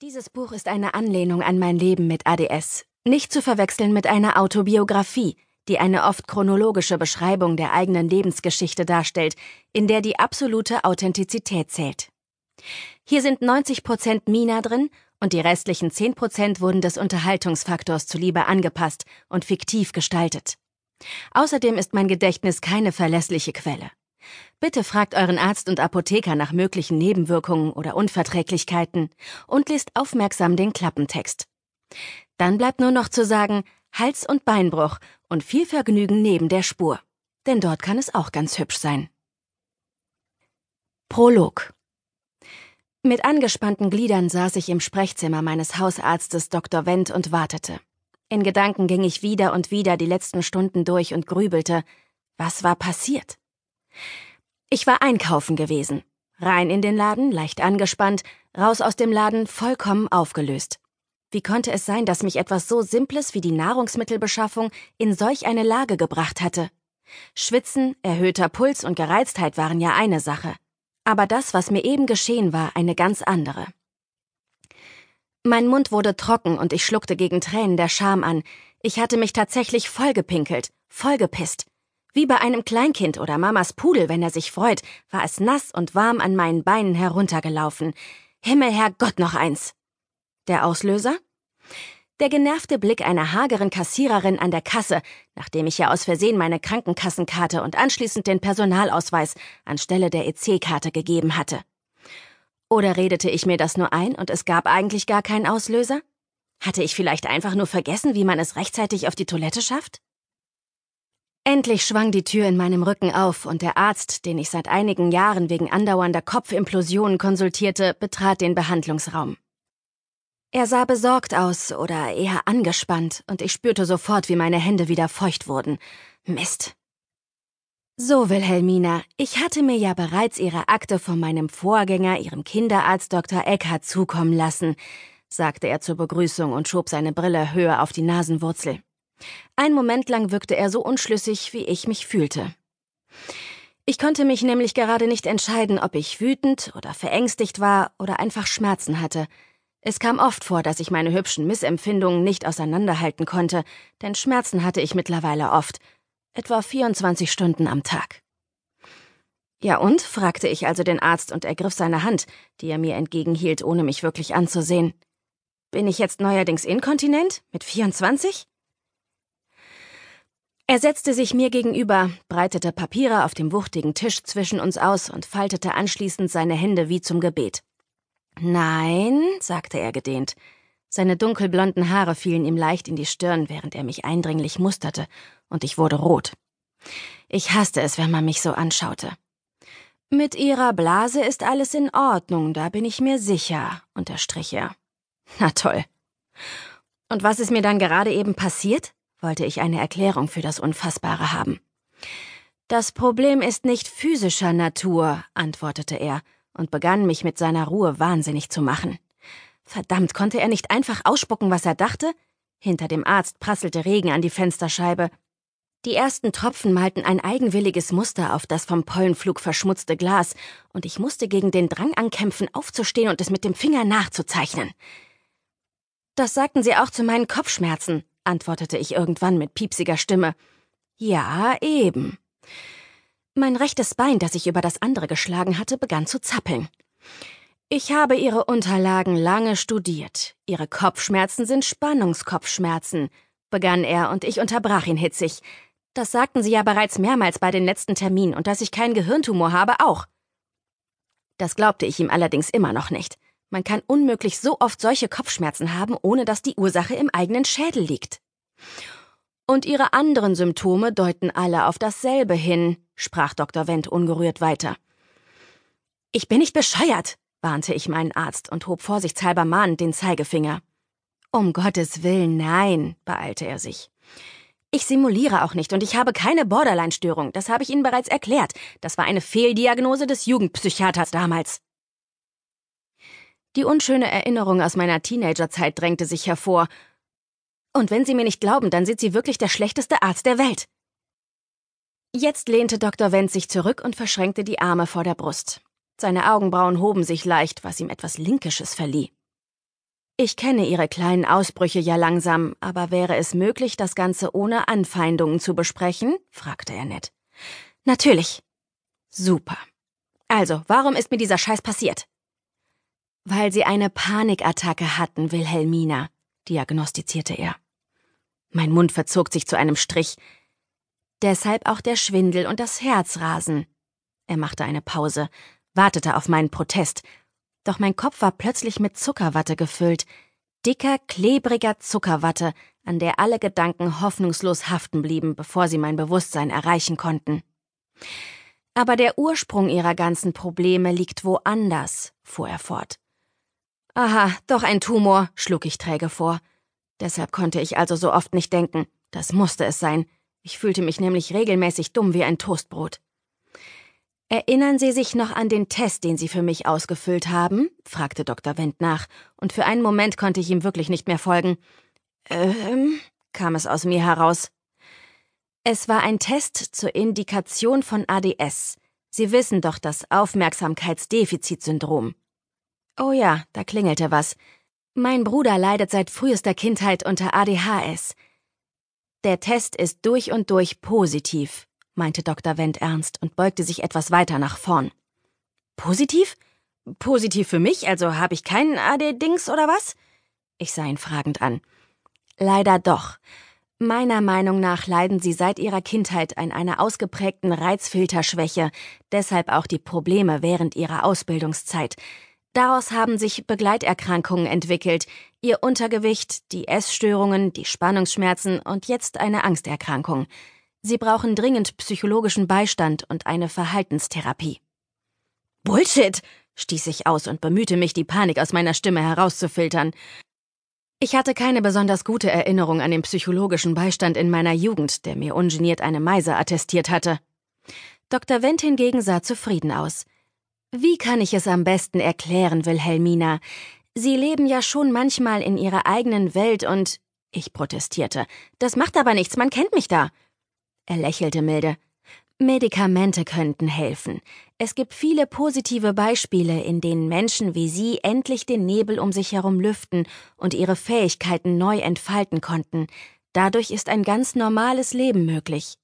Dieses Buch ist eine Anlehnung an mein Leben mit ADS, nicht zu verwechseln mit einer Autobiografie, die eine oft chronologische Beschreibung der eigenen Lebensgeschichte darstellt, in der die absolute Authentizität zählt. Hier sind 90 Prozent Mina drin und die restlichen 10 Prozent wurden des Unterhaltungsfaktors zuliebe angepasst und fiktiv gestaltet. Außerdem ist mein Gedächtnis keine verlässliche Quelle. Bitte fragt euren Arzt und Apotheker nach möglichen Nebenwirkungen oder Unverträglichkeiten und lest aufmerksam den Klappentext. Dann bleibt nur noch zu sagen Hals- und Beinbruch und viel Vergnügen neben der Spur. Denn dort kann es auch ganz hübsch sein. Prolog Mit angespannten Gliedern saß ich im Sprechzimmer meines Hausarztes Dr. Wendt und wartete. In Gedanken ging ich wieder und wieder die letzten Stunden durch und grübelte. Was war passiert? Ich war einkaufen gewesen. Rein in den Laden, leicht angespannt, raus aus dem Laden, vollkommen aufgelöst. Wie konnte es sein, dass mich etwas so Simples wie die Nahrungsmittelbeschaffung in solch eine Lage gebracht hatte? Schwitzen, erhöhter Puls und Gereiztheit waren ja eine Sache. Aber das, was mir eben geschehen war, eine ganz andere. Mein Mund wurde trocken und ich schluckte gegen Tränen der Scham an. Ich hatte mich tatsächlich vollgepinkelt, vollgepisst. Wie bei einem Kleinkind oder Mamas Pudel, wenn er sich freut, war es nass und warm an meinen Beinen heruntergelaufen. Himmel, Herrgott, noch eins. Der Auslöser? Der genervte Blick einer hageren Kassiererin an der Kasse, nachdem ich ja aus Versehen meine Krankenkassenkarte und anschließend den Personalausweis anstelle der EC-Karte gegeben hatte. Oder redete ich mir das nur ein und es gab eigentlich gar keinen Auslöser? Hatte ich vielleicht einfach nur vergessen, wie man es rechtzeitig auf die Toilette schafft? Endlich schwang die Tür in meinem Rücken auf und der Arzt, den ich seit einigen Jahren wegen andauernder Kopfimplosionen konsultierte, betrat den Behandlungsraum. Er sah besorgt aus oder eher angespannt und ich spürte sofort, wie meine Hände wieder feucht wurden. Mist. So, Wilhelmina, ich hatte mir ja bereits Ihre Akte von meinem Vorgänger, Ihrem Kinderarzt Dr. Eckhardt, zukommen lassen, sagte er zur Begrüßung und schob seine Brille höher auf die Nasenwurzel. Ein Moment lang wirkte er so unschlüssig, wie ich mich fühlte. Ich konnte mich nämlich gerade nicht entscheiden, ob ich wütend oder verängstigt war oder einfach Schmerzen hatte. Es kam oft vor, dass ich meine hübschen Missempfindungen nicht auseinanderhalten konnte, denn Schmerzen hatte ich mittlerweile oft, etwa 24 Stunden am Tag. Ja und? fragte ich also den Arzt und ergriff seine Hand, die er mir entgegenhielt, ohne mich wirklich anzusehen. Bin ich jetzt neuerdings inkontinent? Mit 24? Er setzte sich mir gegenüber, breitete Papiere auf dem wuchtigen Tisch zwischen uns aus und faltete anschließend seine Hände wie zum Gebet. Nein, sagte er gedehnt. Seine dunkelblonden Haare fielen ihm leicht in die Stirn, während er mich eindringlich musterte, und ich wurde rot. Ich hasste es, wenn man mich so anschaute. Mit Ihrer Blase ist alles in Ordnung, da bin ich mir sicher, unterstrich er. Na toll. Und was ist mir dann gerade eben passiert? Wollte ich eine Erklärung für das Unfassbare haben. Das Problem ist nicht physischer Natur, antwortete er und begann mich mit seiner Ruhe wahnsinnig zu machen. Verdammt, konnte er nicht einfach ausspucken, was er dachte? Hinter dem Arzt prasselte Regen an die Fensterscheibe. Die ersten Tropfen malten ein eigenwilliges Muster auf das vom Pollenflug verschmutzte Glas, und ich musste gegen den Drang ankämpfen, aufzustehen und es mit dem Finger nachzuzeichnen. Das sagten Sie auch zu meinen Kopfschmerzen, antwortete ich irgendwann mit piepsiger Stimme. Ja, eben. Mein rechtes Bein, das ich über das andere geschlagen hatte, begann zu zappeln. Ich habe Ihre Unterlagen lange studiert. Ihre Kopfschmerzen sind Spannungskopfschmerzen, begann er, und ich unterbrach ihn hitzig. Das sagten Sie ja bereits mehrmals bei den letzten Terminen, und dass ich keinen Gehirntumor habe, auch. Das glaubte ich ihm allerdings immer noch nicht. Man kann unmöglich so oft solche Kopfschmerzen haben, ohne dass die Ursache im eigenen Schädel liegt. Und ihre anderen Symptome deuten alle auf dasselbe hin, sprach Dr. Wendt ungerührt weiter. Ich bin nicht bescheuert, warnte ich meinen Arzt und hob vorsichtshalber mahnend den Zeigefinger. Um Gottes Willen, nein, beeilte er sich. Ich simuliere auch nicht und ich habe keine Borderline-Störung, das habe ich Ihnen bereits erklärt. Das war eine Fehldiagnose des Jugendpsychiaters damals. Die unschöne Erinnerung aus meiner Teenagerzeit drängte sich hervor. Und wenn Sie mir nicht glauben, dann sind Sie wirklich der schlechteste Arzt der Welt. Jetzt lehnte Dr. Wendt sich zurück und verschränkte die Arme vor der Brust. Seine Augenbrauen hoben sich leicht, was ihm etwas Linkisches verlieh. Ich kenne Ihre kleinen Ausbrüche ja langsam, aber wäre es möglich, das Ganze ohne Anfeindungen zu besprechen? fragte er nett. Natürlich. Super. Also, warum ist mir dieser Scheiß passiert? Weil Sie eine Panikattacke hatten, Wilhelmina, diagnostizierte er. Mein Mund verzog sich zu einem Strich. Deshalb auch der Schwindel und das Herzrasen. Er machte eine Pause, wartete auf meinen Protest, doch mein Kopf war plötzlich mit Zuckerwatte gefüllt, dicker, klebriger Zuckerwatte, an der alle Gedanken hoffnungslos haften blieben, bevor sie mein Bewusstsein erreichen konnten. Aber der Ursprung ihrer ganzen Probleme liegt woanders, fuhr er fort. Aha, doch ein Tumor, schlug ich träge vor. Deshalb konnte ich also so oft nicht denken. Das musste es sein. Ich fühlte mich nämlich regelmäßig dumm wie ein Toastbrot. Erinnern Sie sich noch an den Test, den Sie für mich ausgefüllt haben? fragte Dr. Wendt nach, und für einen Moment konnte ich ihm wirklich nicht mehr folgen. Ähm, kam es aus mir heraus. Es war ein Test zur Indikation von ADS. Sie wissen doch das Aufmerksamkeitsdefizitsyndrom. Oh ja, da klingelte was. Mein Bruder leidet seit frühester Kindheit unter ADHS. Der Test ist durch und durch positiv meinte Dr. Wendt ernst und beugte sich etwas weiter nach vorn. Positiv? Positiv für mich, also habe ich keinen AD-Dings oder was? Ich sah ihn fragend an. Leider doch. Meiner Meinung nach leiden Sie seit Ihrer Kindheit an einer ausgeprägten Reizfilterschwäche, deshalb auch die Probleme während Ihrer Ausbildungszeit. Daraus haben sich Begleiterkrankungen entwickelt, Ihr Untergewicht, die Essstörungen, die Spannungsschmerzen und jetzt eine Angsterkrankung. Sie brauchen dringend psychologischen Beistand und eine Verhaltenstherapie. Bullshit! stieß ich aus und bemühte mich, die Panik aus meiner Stimme herauszufiltern. Ich hatte keine besonders gute Erinnerung an den psychologischen Beistand in meiner Jugend, der mir ungeniert eine Meise attestiert hatte. Dr. Wendt hingegen sah zufrieden aus. Wie kann ich es am besten erklären, Wilhelmina? Sie leben ja schon manchmal in Ihrer eigenen Welt und. Ich protestierte. Das macht aber nichts, man kennt mich da. Er lächelte milde. Medikamente könnten helfen. Es gibt viele positive Beispiele, in denen Menschen wie Sie endlich den Nebel um sich herum lüften und ihre Fähigkeiten neu entfalten konnten. Dadurch ist ein ganz normales Leben möglich.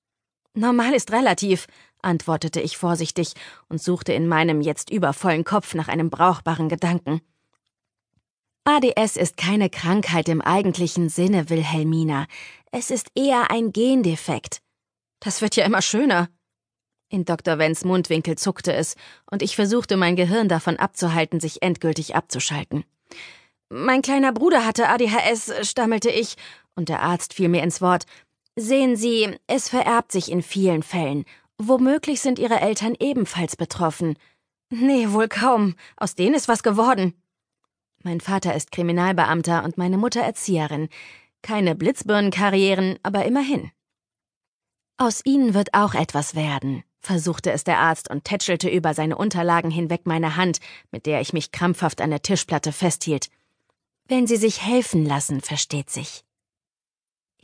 Normal ist relativ, antwortete ich vorsichtig und suchte in meinem jetzt übervollen Kopf nach einem brauchbaren Gedanken. ADS ist keine Krankheit im eigentlichen Sinne, Wilhelmina. Es ist eher ein Gendefekt. Das wird ja immer schöner. In Dr. Wenns Mundwinkel zuckte es, und ich versuchte mein Gehirn davon abzuhalten, sich endgültig abzuschalten. Mein kleiner Bruder hatte ADHS, stammelte ich, und der Arzt fiel mir ins Wort. Sehen Sie, es vererbt sich in vielen Fällen. Womöglich sind Ihre Eltern ebenfalls betroffen. Nee, wohl kaum. Aus denen ist was geworden. Mein Vater ist Kriminalbeamter und meine Mutter Erzieherin. Keine Blitzbirnenkarrieren, aber immerhin. Aus Ihnen wird auch etwas werden, versuchte es der Arzt und tätschelte über seine Unterlagen hinweg meine Hand, mit der ich mich krampfhaft an der Tischplatte festhielt. Wenn Sie sich helfen lassen, versteht sich.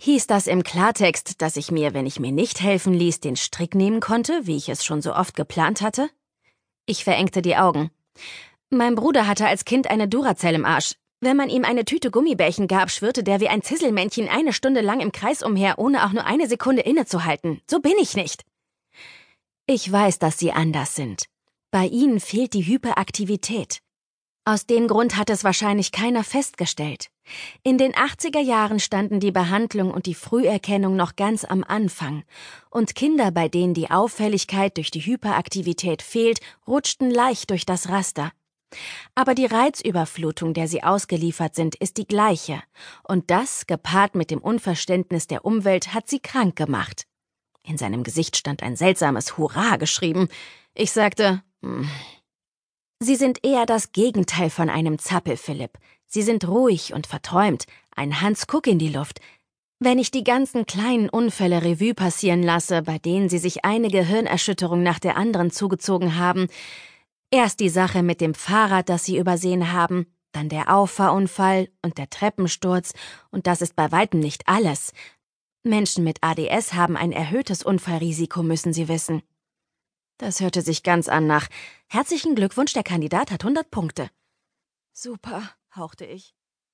Hieß das im Klartext, dass ich mir, wenn ich mir nicht helfen ließ, den Strick nehmen konnte, wie ich es schon so oft geplant hatte? Ich verengte die Augen. Mein Bruder hatte als Kind eine Duracell im Arsch. Wenn man ihm eine Tüte Gummibärchen gab, schwirrte der wie ein Zisselmännchen eine Stunde lang im Kreis umher, ohne auch nur eine Sekunde innezuhalten. So bin ich nicht. Ich weiß, dass Sie anders sind. Bei Ihnen fehlt die Hyperaktivität. Aus dem Grund hat es wahrscheinlich keiner festgestellt. In den 80er Jahren standen die Behandlung und die Früherkennung noch ganz am Anfang, und Kinder, bei denen die Auffälligkeit durch die Hyperaktivität fehlt, rutschten leicht durch das Raster. Aber die Reizüberflutung, der sie ausgeliefert sind, ist die gleiche. Und das, gepaart mit dem Unverständnis der Umwelt, hat sie krank gemacht. In seinem Gesicht stand ein seltsames Hurra geschrieben. Ich sagte, hm. Sie sind eher das Gegenteil von einem Zappel, Philipp. Sie sind ruhig und verträumt, ein Hans Kuck in die Luft. Wenn ich die ganzen kleinen Unfälle Revue passieren lasse, bei denen Sie sich eine Gehirnerschütterung nach der anderen zugezogen haben, Erst die Sache mit dem Fahrrad, das sie übersehen haben, dann der Auffahrunfall und der Treppensturz, und das ist bei weitem nicht alles. Menschen mit ADS haben ein erhöhtes Unfallrisiko, müssen Sie wissen. Das hörte sich ganz an nach Herzlichen Glückwunsch, der Kandidat hat 100 Punkte. Super, hauchte ich.